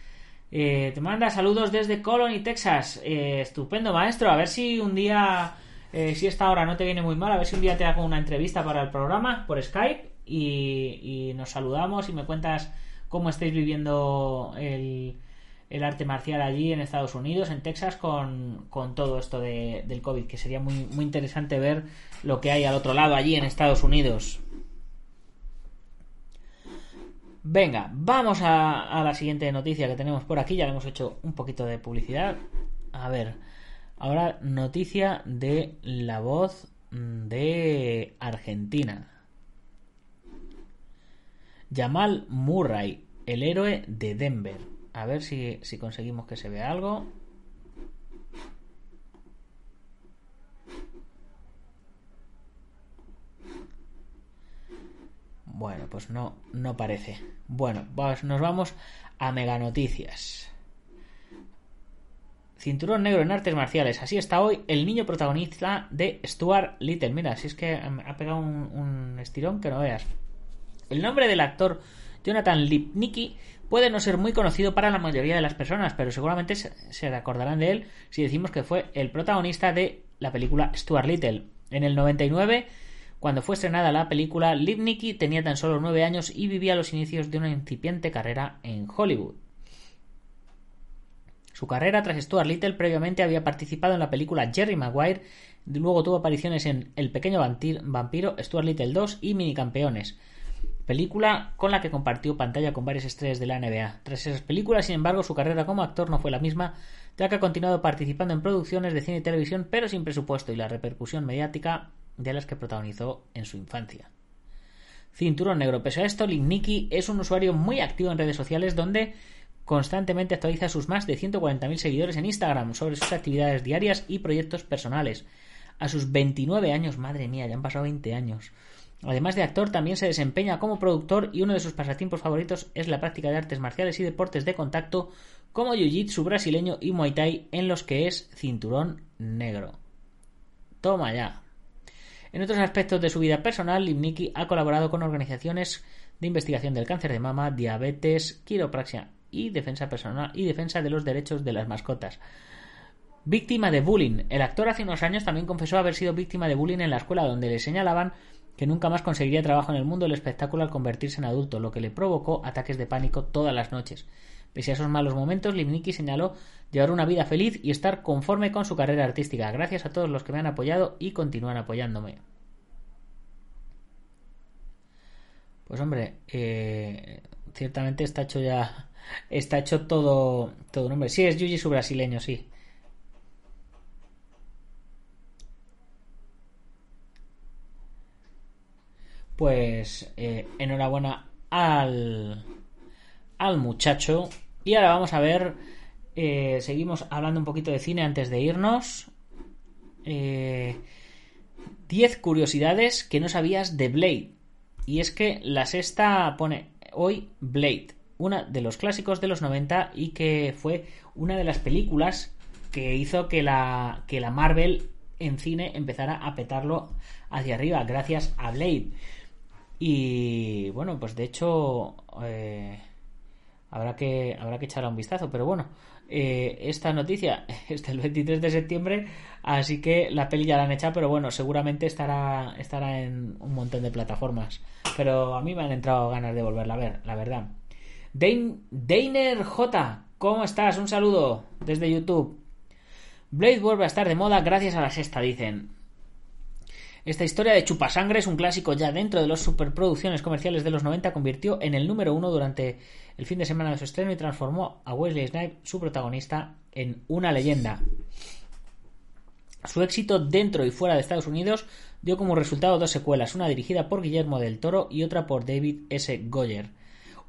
Eh, te manda saludos desde Colony, Texas. Eh, estupendo, maestro. A ver si un día, eh, si esta hora no te viene muy mal, a ver si un día te hago una entrevista para el programa por Skype y, y nos saludamos y me cuentas cómo estáis viviendo el, el arte marcial allí en Estados Unidos, en Texas, con, con todo esto de, del COVID, que sería muy, muy interesante ver lo que hay al otro lado allí en Estados Unidos. Venga, vamos a, a, la siguiente noticia que tenemos por aquí. Ya le hemos hecho un poquito de publicidad. A ver, ahora noticia de la voz de Argentina. Jamal Murray, el héroe de Denver. A ver si, si conseguimos que se vea algo. Bueno, pues no, no parece. Bueno, pues nos vamos a mega noticias. Cinturón negro en artes marciales. Así está hoy el niño protagonista de Stuart Little. Mira, si es que ha pegado un, estirón que no veas. El nombre del actor Jonathan Lipnicki puede no ser muy conocido para la mayoría de las personas, pero seguramente se recordarán de él si decimos que fue el protagonista de la película Stuart Little. En el 99, cuando fue estrenada la película, Lipnicki tenía tan solo 9 años y vivía los inicios de una incipiente carrera en Hollywood. Su carrera tras Stuart Little previamente había participado en la película Jerry Maguire, luego tuvo apariciones en El pequeño vampiro, Stuart Little 2 y Minicampeones película con la que compartió pantalla con varias estrellas de la NBA. Tras esas películas, sin embargo, su carrera como actor no fue la misma, ya que ha continuado participando en producciones de cine y televisión, pero sin presupuesto y la repercusión mediática de las que protagonizó en su infancia. Cinturón negro. Pese a esto, Link Nicky es un usuario muy activo en redes sociales donde constantemente actualiza sus más de 140.000 seguidores en Instagram sobre sus actividades diarias y proyectos personales. A sus 29 años, madre mía, ya han pasado 20 años. Además de actor, también se desempeña como productor y uno de sus pasatiempos favoritos es la práctica de artes marciales y deportes de contacto como Jiu-Jitsu brasileño y Muay Thai en los que es cinturón negro. Toma ya. En otros aspectos de su vida personal, Limniki ha colaborado con organizaciones de investigación del cáncer de mama, diabetes, quiropraxia y defensa personal y defensa de los derechos de las mascotas. Víctima de bullying. El actor hace unos años también confesó haber sido víctima de bullying en la escuela donde le señalaban que nunca más conseguiría trabajo en el mundo del espectáculo al convertirse en adulto, lo que le provocó ataques de pánico todas las noches. Pese a esos malos momentos, Limniki señaló llevar una vida feliz y estar conforme con su carrera artística. Gracias a todos los que me han apoyado y continúan apoyándome. Pues hombre, eh, ciertamente está hecho ya, está hecho todo, todo nombre. Sí, es Yuji su brasileño, sí. Pues eh, enhorabuena al, al muchacho. Y ahora vamos a ver, eh, seguimos hablando un poquito de cine antes de irnos. 10 eh, curiosidades que no sabías de Blade. Y es que la sexta pone hoy Blade, una de los clásicos de los 90 y que fue una de las películas que hizo que la, que la Marvel en cine empezara a petarlo hacia arriba gracias a Blade. Y bueno, pues de hecho eh, habrá, que, habrá que echarle un vistazo. Pero bueno, eh, esta noticia es del 23 de septiembre, así que la peli ya la han echado, pero bueno, seguramente estará, estará en un montón de plataformas. Pero a mí me han entrado ganas de volverla a ver, la verdad. Dainer J, ¿cómo estás? Un saludo desde YouTube. Blade vuelve a estar de moda gracias a la sexta, dicen. Esta historia de Chupasangre es un clásico ya dentro de las superproducciones comerciales de los 90, convirtió en el número uno durante el fin de semana de su estreno y transformó a Wesley Snipes, su protagonista, en una leyenda. Su éxito dentro y fuera de Estados Unidos dio como resultado dos secuelas, una dirigida por Guillermo del Toro y otra por David S. Goyer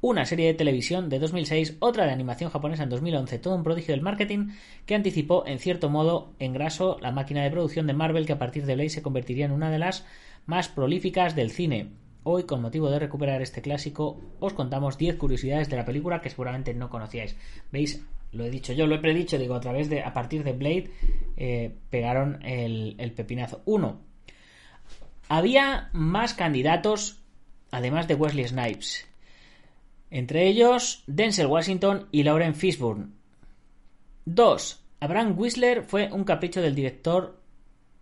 una serie de televisión de 2006, otra de animación japonesa en 2011, todo un prodigio del marketing que anticipó en cierto modo en graso la máquina de producción de Marvel que a partir de Blade se convertiría en una de las más prolíficas del cine. Hoy, con motivo de recuperar este clásico, os contamos 10 curiosidades de la película que seguramente no conocíais. ¿Veis? Lo he dicho yo, lo he predicho, digo, a través de, a partir de Blade, eh, pegaron el, el pepinazo. 1. Había más candidatos, además de Wesley Snipes. Entre ellos, Denzel Washington y Lauren Fishburne. 2. Abraham Whistler fue un capricho del director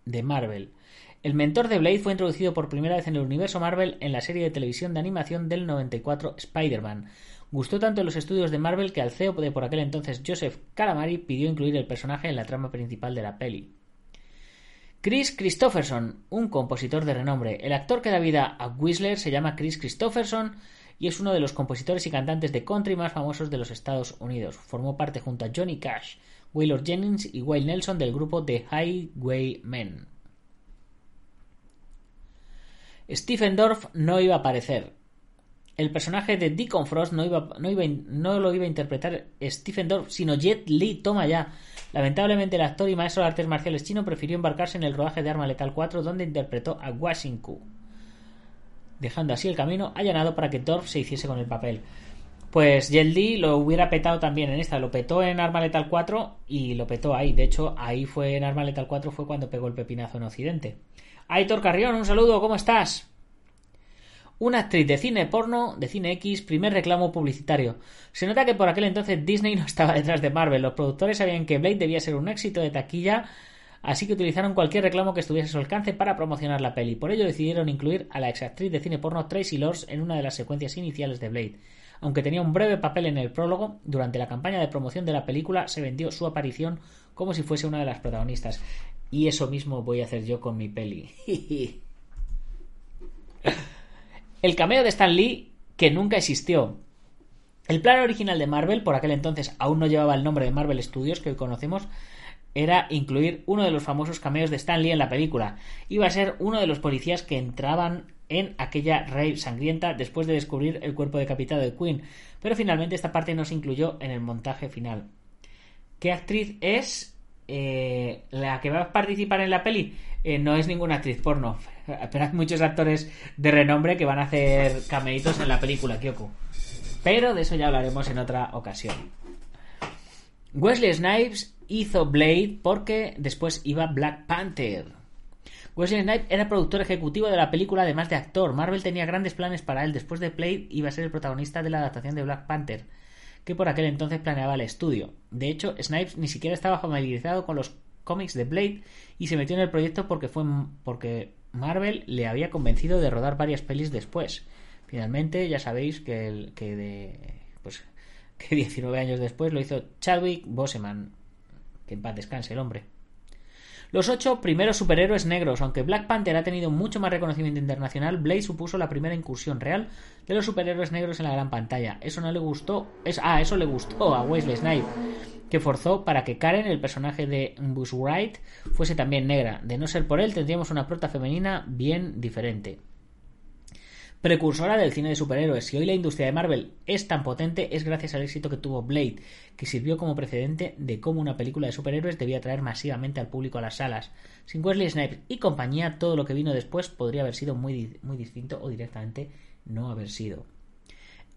de Marvel. El mentor de Blade fue introducido por primera vez en el universo Marvel en la serie de televisión de animación del 94 Spider-Man. Gustó tanto en los estudios de Marvel que al CEO de por aquel entonces Joseph Calamari pidió incluir el personaje en la trama principal de la peli. Chris Christopherson, un compositor de renombre. El actor que da vida a Whistler se llama Chris Christopherson y es uno de los compositores y cantantes de country más famosos de los Estados Unidos. Formó parte junto a Johnny Cash, Waylor Jennings y Wayne Nelson del grupo The Highwaymen. Stephen Dorff no iba a aparecer. El personaje de Deacon Frost no, iba, no, iba, no lo iba a interpretar Stephen Dorff, sino Jet Li. Toma ya. Lamentablemente, el actor y maestro de artes marciales chino prefirió embarcarse en el rodaje de Arma Letal 4, donde interpretó a Washington, dejando así el camino allanado para que Dorff se hiciese con el papel. Pues Li lo hubiera petado también en esta. Lo petó en Arma Letal 4 y lo petó ahí. De hecho, ahí fue en Arma Letal 4 fue cuando pegó el pepinazo en Occidente. Aitor Carrión, un saludo, ¿cómo estás? Una actriz de cine porno, de cine X, primer reclamo publicitario. Se nota que por aquel entonces Disney no estaba detrás de Marvel. Los productores sabían que Blade debía ser un éxito de taquilla, así que utilizaron cualquier reclamo que estuviese a su alcance para promocionar la peli. Por ello decidieron incluir a la exactriz de cine porno Tracy Lords en una de las secuencias iniciales de Blade. Aunque tenía un breve papel en el prólogo, durante la campaña de promoción de la película se vendió su aparición como si fuese una de las protagonistas. Y eso mismo voy a hacer yo con mi peli. El cameo de Stan Lee, que nunca existió. El plan original de Marvel, por aquel entonces aún no llevaba el nombre de Marvel Studios que hoy conocemos, era incluir uno de los famosos cameos de Stan Lee en la película. Iba a ser uno de los policías que entraban en aquella rave sangrienta después de descubrir el cuerpo decapitado de Queen, pero finalmente esta parte no se incluyó en el montaje final. ¿Qué actriz es? Eh, la que va a participar en la peli eh, no es ninguna actriz porno, pero hay muchos actores de renombre que van a hacer cameitos en la película Kyoko. Pero de eso ya hablaremos en otra ocasión. Wesley Snipes hizo Blade porque después iba Black Panther. Wesley Snipes era productor ejecutivo de la película además de actor. Marvel tenía grandes planes para él. Después de Blade iba a ser el protagonista de la adaptación de Black Panther que por aquel entonces planeaba el estudio. De hecho, Snipes ni siquiera estaba familiarizado con los cómics de Blade y se metió en el proyecto porque fue porque Marvel le había convencido de rodar varias pelis después. Finalmente, ya sabéis que pues que 19 años después lo hizo Chadwick Boseman. Que en paz descanse el hombre. Los ocho primeros superhéroes negros. Aunque Black Panther ha tenido mucho más reconocimiento internacional, Blade supuso la primera incursión real de los superhéroes negros en la gran pantalla. Eso no le gustó. Es, ah, eso le gustó a Wesley Snipes, que forzó para que Karen, el personaje de Wright, fuese también negra. De no ser por él, tendríamos una prota femenina bien diferente precursora del cine de superhéroes. Si hoy la industria de Marvel es tan potente es gracias al éxito que tuvo Blade, que sirvió como precedente de cómo una película de superhéroes debía atraer masivamente al público a las salas. Sin Wesley Snipes y compañía, todo lo que vino después podría haber sido muy, muy distinto o directamente no haber sido.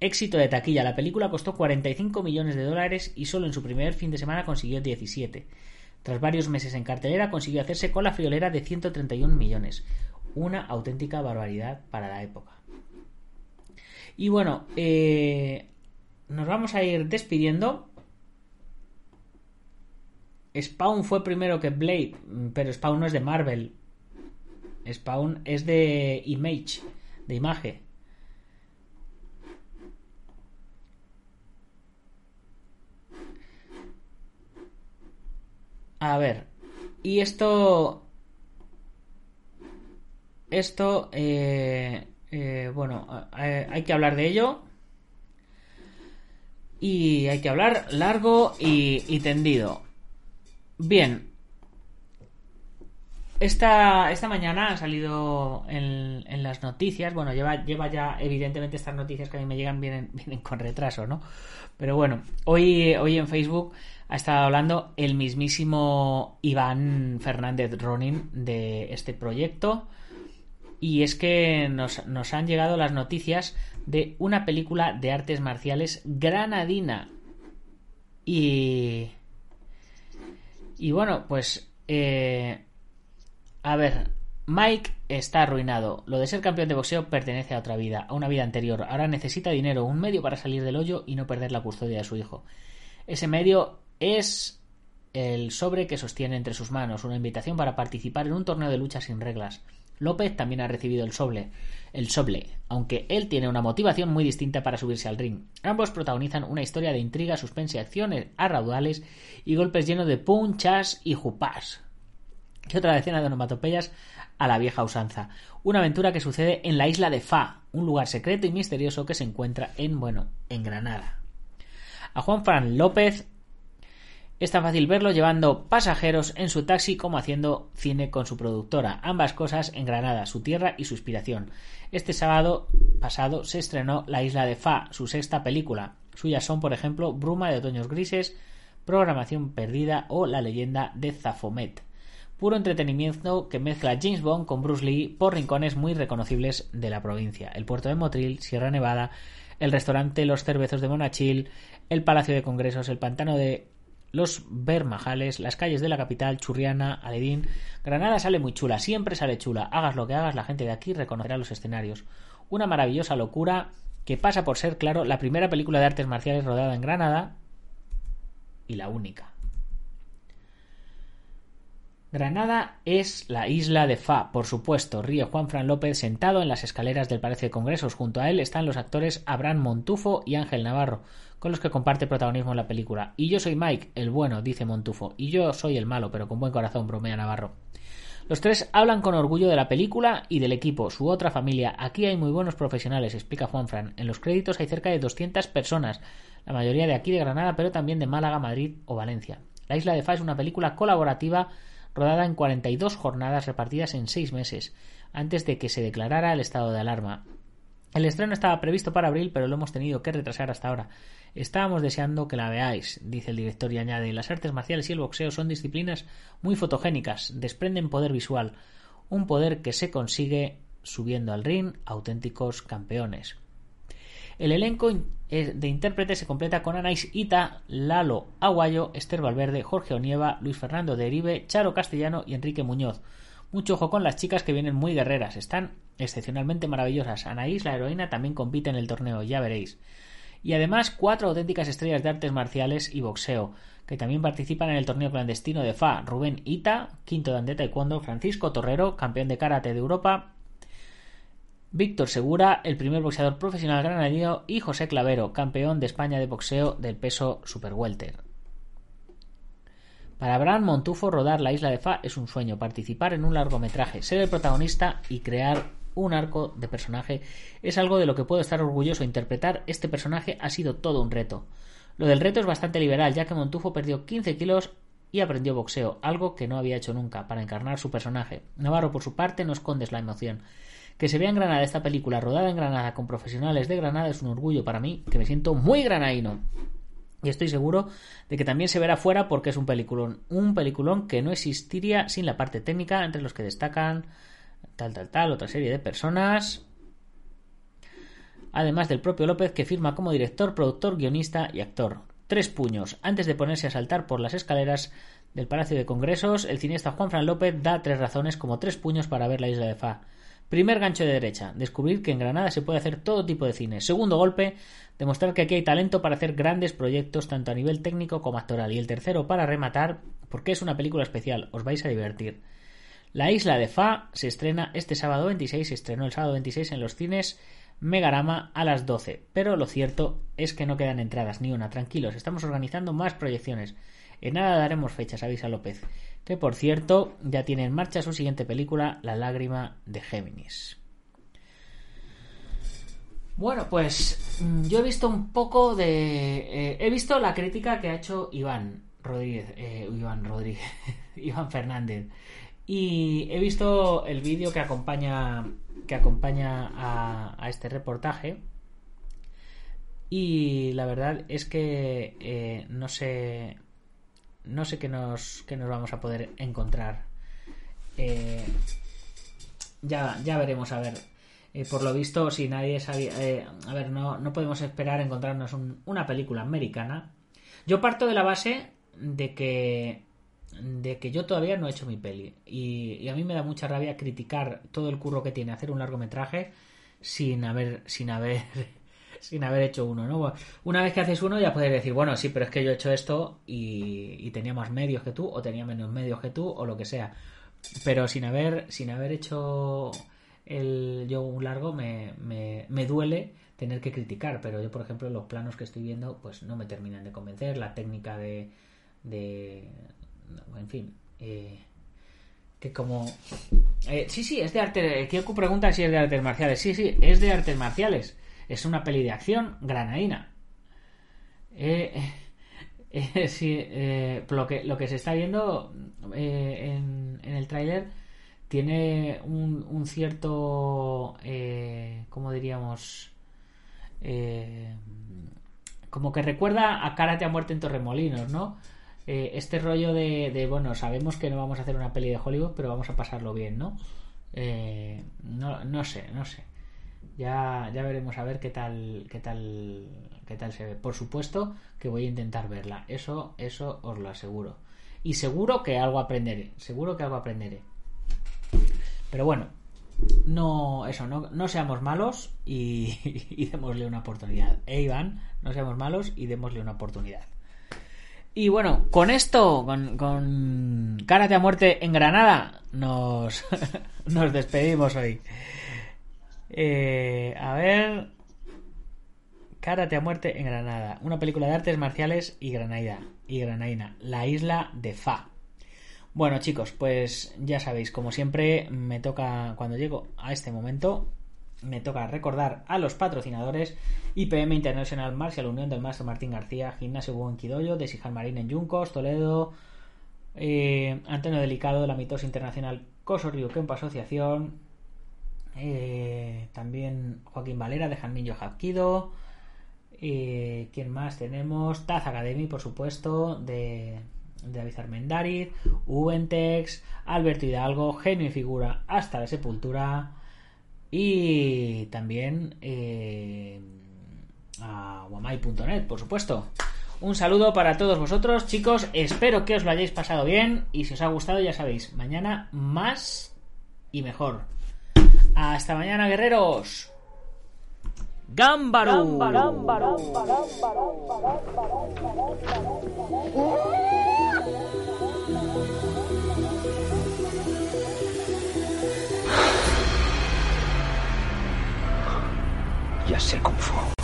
Éxito de taquilla. La película costó 45 millones de dólares y solo en su primer fin de semana consiguió 17. Tras varios meses en cartelera consiguió hacerse con la friolera de 131 millones. Una auténtica barbaridad para la época. Y bueno, eh, nos vamos a ir despidiendo. Spawn fue primero que Blade, pero Spawn no es de Marvel. Spawn es de Image, de imagen. A ver, y esto... Esto... Eh, eh, bueno, hay que hablar de ello. Y hay que hablar largo y, tendido. Bien. Esta, esta mañana ha salido en, las noticias. Bueno, lleva, lleva ya, evidentemente, estas noticias que a mí me llegan vienen, vienen con retraso, ¿no? Pero bueno, hoy, hoy en Facebook ha estado hablando el mismísimo Iván Fernández Ronin de este proyecto y es que nos, nos han llegado las noticias de una película de artes marciales granadina. Y... Y bueno, pues... Eh, a ver, Mike está arruinado. Lo de ser campeón de boxeo pertenece a otra vida, a una vida anterior. Ahora necesita dinero, un medio para salir del hoyo y no perder la custodia de su hijo. Ese medio es el sobre que sostiene entre sus manos, una invitación para participar en un torneo de lucha sin reglas. López también ha recibido el soble, el soble, aunque él tiene una motivación muy distinta para subirse al ring. Ambos protagonizan una historia de intriga, suspense, acciones a raudales y golpes llenos de punchas y jupás. Y otra decena de onomatopeyas a la vieja usanza. Una aventura que sucede en la isla de Fa, un lugar secreto y misterioso que se encuentra en, bueno, en Granada. A Juan Fran López es tan fácil verlo llevando pasajeros en su taxi como haciendo cine con su productora, ambas cosas en Granada, su tierra y su inspiración. Este sábado pasado se estrenó La isla de Fa, su sexta película. Suyas son, por ejemplo, Bruma de otoños grises, Programación perdida o La leyenda de Zafomet. Puro entretenimiento que mezcla James Bond con Bruce Lee por rincones muy reconocibles de la provincia. El puerto de Motril, Sierra Nevada, el restaurante Los Cervezos de Monachil, el Palacio de Congresos, el pantano de los Bermajales, las calles de la capital, Churriana, Aledín. Granada sale muy chula, siempre sale chula. Hagas lo que hagas, la gente de aquí reconocerá los escenarios. Una maravillosa locura que pasa por ser, claro, la primera película de artes marciales rodada en Granada y la única. Granada es la isla de Fa, por supuesto, ríe Juan Fran López sentado en las escaleras del Palacio de Congresos. Junto a él están los actores Abraham Montufo y Ángel Navarro, con los que comparte protagonismo en la película. Y yo soy Mike, el bueno, dice Montufo. Y yo soy el malo, pero con buen corazón, bromea Navarro. Los tres hablan con orgullo de la película y del equipo, su otra familia. Aquí hay muy buenos profesionales, explica Juan Fran. En los créditos hay cerca de 200 personas, la mayoría de aquí de Granada, pero también de Málaga, Madrid o Valencia. La Isla de Fa es una película colaborativa rodada en 42 jornadas repartidas en seis meses, antes de que se declarara el estado de alarma. El estreno estaba previsto para abril, pero lo hemos tenido que retrasar hasta ahora. Estábamos deseando que la veáis, dice el director y añade, las artes marciales y el boxeo son disciplinas muy fotogénicas, desprenden poder visual, un poder que se consigue subiendo al ring auténticos campeones. El elenco de intérpretes se completa con Anais Ita, Lalo Aguayo, Esther Valverde, Jorge Onieva, Luis Fernando de Eribe, Charo Castellano y Enrique Muñoz. Mucho ojo con las chicas que vienen muy guerreras, están excepcionalmente maravillosas. Anaís, la heroína, también compite en el torneo, ya veréis. Y además cuatro auténticas estrellas de artes marciales y boxeo, que también participan en el torneo clandestino de FA. Rubén Ita, quinto dan de taekwondo, Francisco Torrero, campeón de karate de Europa, Víctor Segura, el primer boxeador profesional granadino, y José Clavero, campeón de España de boxeo del peso super welter. Para Abraham Montufo, rodar La Isla de Fa es un sueño, participar en un largometraje, ser el protagonista y crear un arco de personaje es algo de lo que puedo estar orgulloso. Interpretar este personaje ha sido todo un reto. Lo del reto es bastante liberal, ya que Montufo perdió 15 kilos y aprendió boxeo, algo que no había hecho nunca, para encarnar su personaje. Navarro, por su parte, no escondes la emoción. Que se vea en Granada esta película rodada en Granada con profesionales de Granada es un orgullo para mí, que me siento muy granaíno. Y estoy seguro de que también se verá fuera porque es un peliculón. Un peliculón que no existiría sin la parte técnica, entre los que destacan tal, tal, tal, otra serie de personas. Además del propio López, que firma como director, productor, guionista y actor. Tres puños. Antes de ponerse a saltar por las escaleras del Palacio de Congresos, el cineasta Juan Fran López da tres razones como tres puños para ver la isla de Fa. Primer gancho de derecha, descubrir que en Granada se puede hacer todo tipo de cine. Segundo golpe, demostrar que aquí hay talento para hacer grandes proyectos tanto a nivel técnico como actoral. Y el tercero, para rematar, porque es una película especial, os vais a divertir. La isla de Fa se estrena este sábado 26, se estrenó el sábado 26 en los cines Megarama a las 12. Pero lo cierto es que no quedan entradas ni una. Tranquilos, estamos organizando más proyecciones. En nada daremos fechas, avisa López que por cierto ya tiene en marcha su siguiente película, La lágrima de Géminis. Bueno, pues mm, yo he visto un poco de... Eh, he visto la crítica que ha hecho Iván Rodríguez, eh, Iván Rodríguez, Iván Fernández. Y he visto el vídeo que acompaña, que acompaña a, este reportaje. Y la verdad es que eh, no sé no sé qué nos, nos vamos a poder encontrar. Eh, ya, ya veremos a ver. Eh, por lo visto, si nadie sabía. eh, a ver, no, no podemos esperar encontrarnos un- una película americana. Yo parto de la base de que. de que yo todavía no he hecho mi peli. Y, y a mí me da mucha rabia criticar todo el curro que tiene hacer un largometraje sin haber. sin haber. Sin haber hecho uno, ¿no? Una vez que haces uno ya puedes decir, bueno, sí, pero es que yo he hecho esto y, tenía más medios que tú, o tenía menos medios que tú, o lo que sea. Pero sin haber, sin haber hecho el yo un largo me, me, me duele tener que criticar, pero yo por ejemplo los planos que estoy viendo pues no me terminan de convencer, la técnica de, de en fin, eh, que como eh, sí, sí, es de arte, Kioku pregunta si es de artes marciales, sí, sí, es de artes marciales, es una peli de acción granadina. Eh, eh, sí, eh, lo, que, se está viendo eh, en, el tráiler tiene un, cierto, eh, ¿cómo diríamos? Eh, como que recuerda a Karate a muerte en Torremolinos, ¿no? Eh, este rollo de, de, bueno, sabemos que no vamos a hacer una peli de Hollywood, pero vamos a pasarlo bien, ¿no? Eh, no, no sé, no sé. Ya, ya veremos a ver qué tal, qué tal, qué tal se ve. Por supuesto que voy a intentar verla. Eso, eso os lo aseguro. Y seguro que algo aprenderé. Seguro que algo aprenderé. Pero bueno, no, eso, no, no seamos malos y, y démosle una oportunidad. Eh, Iván, no seamos malos y démosle una oportunidad. Y bueno, con esto, con, con Karate a muerte en Granada, nos, nos despedimos hoy. Eh, a ver. Karate a muerte en Granada. Una película de artes marciales y granadina. Y granadina. La isla de Fa. Bueno, chicos, pues ya sabéis, como siempre, me toca, cuando llego a este momento, me toca recordar a los patrocinadores IPM International Martial Unión del Maestro Martín García, Gimnasio Buen Quidoyo, de Sijan Marín en Yuncos, Toledo, eh, Antonio Delicado de la Mitosa Internacional Coso Río Asociación, eh, también Joaquín Valera de Janmillo Japquido, eh, ¿quién más tenemos? Taz Academy, por supuesto, de, de David Armendariz, Ubentex, Alberto Hidalgo, Genio y Figura hasta la Sepultura y también eh, a guamai.net, por supuesto. Un saludo para todos vosotros, chicos. Espero que os lo hayáis pasado bien y si os ha gustado, ya sabéis, mañana más y mejor. Hasta mañana, guerreros. ¡Gámbaro! Ya sé Kung Fu.